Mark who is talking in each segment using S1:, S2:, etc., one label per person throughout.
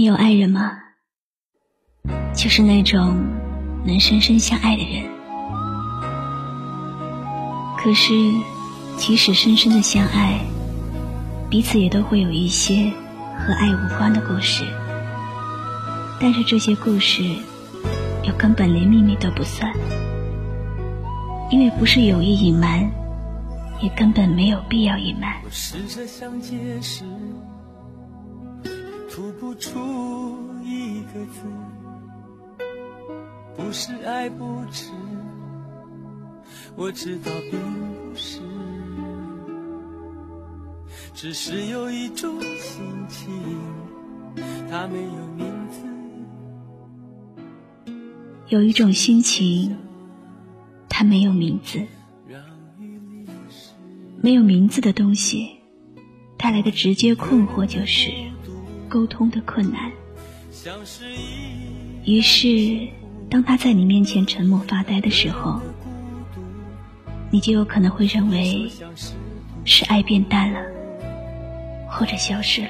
S1: 你有爱人吗？就是那种能深深相爱的人。可是，即使深深的相爱，彼此也都会有一些和爱无关的故事。但是这些故事，又根本连秘密都不算，因为不是有意隐瞒，也根本没有必要隐瞒。吐不出一个字，不是爱不值，我知道并不是，只是有一种心情，它没有名字。有一种心情，它没有名字。没有名字的东西，带来的直接困惑就是。沟通的困难，于是，当他在你面前沉默发呆的时候，你就有可能会认为是爱变淡了，或者消失了。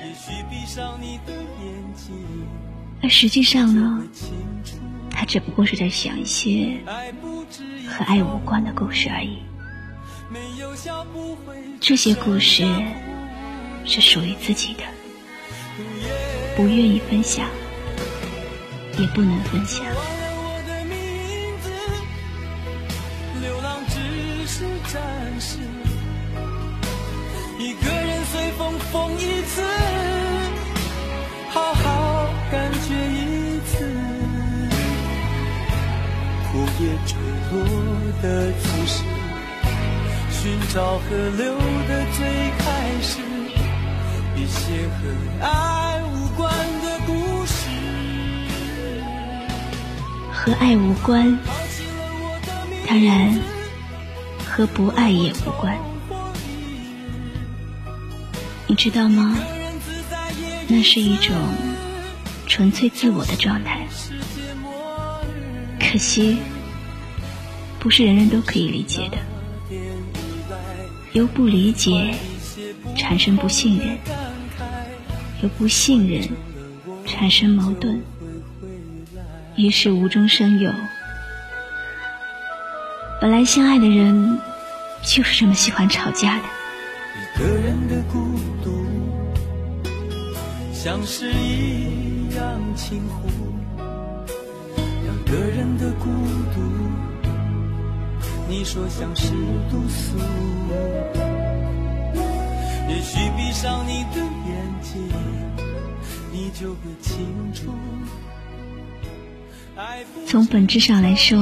S1: 而实际上呢，他只不过是在想一些和爱无关的故事而已。这些故事是属于自己的。不愿意分享，也不能分享。流浪只是暂时，一个人随风疯一次，好好感觉一次。枯叶坠落的姿势，寻找河流的最开始，一些和爱。和爱无关，当然和不爱也无关。你知道吗？那是一种纯粹自我的状态。可惜，不是人人都可以理解的。由不理解产生不信任，由不信任产生矛盾。于是无中生有。本来相爱的人，就是这么喜欢吵架的。一个人的孤独，像是一样轻忽；两个人的孤独，你说像是毒素。也许闭上你的眼睛，你就会清楚。从本质上来说，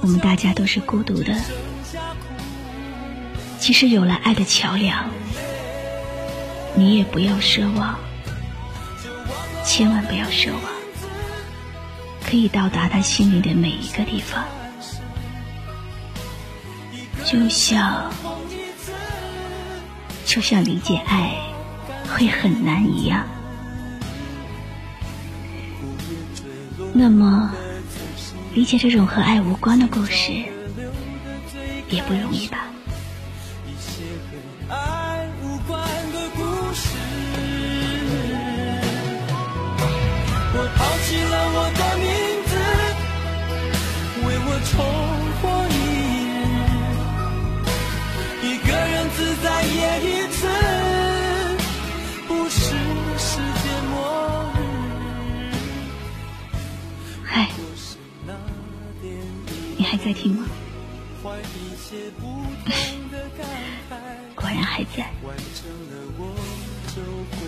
S1: 我们大家都是孤独的。即使有了爱的桥梁，你也不要奢望，千万不要奢望，可以到达他心里的每一个地方。就像，就像理解爱会很难一样。那么，理解这种和爱无关的故事，也不容易吧？在听吗？果然还在。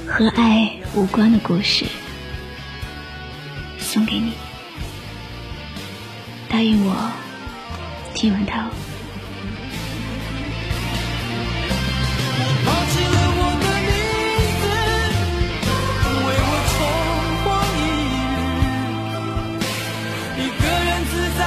S1: 和爱无关的故事，送给你。答应我，听完它。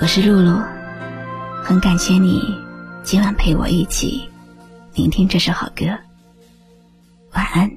S1: 我是露露，很感谢你今晚陪我一起聆听这首好歌。晚安。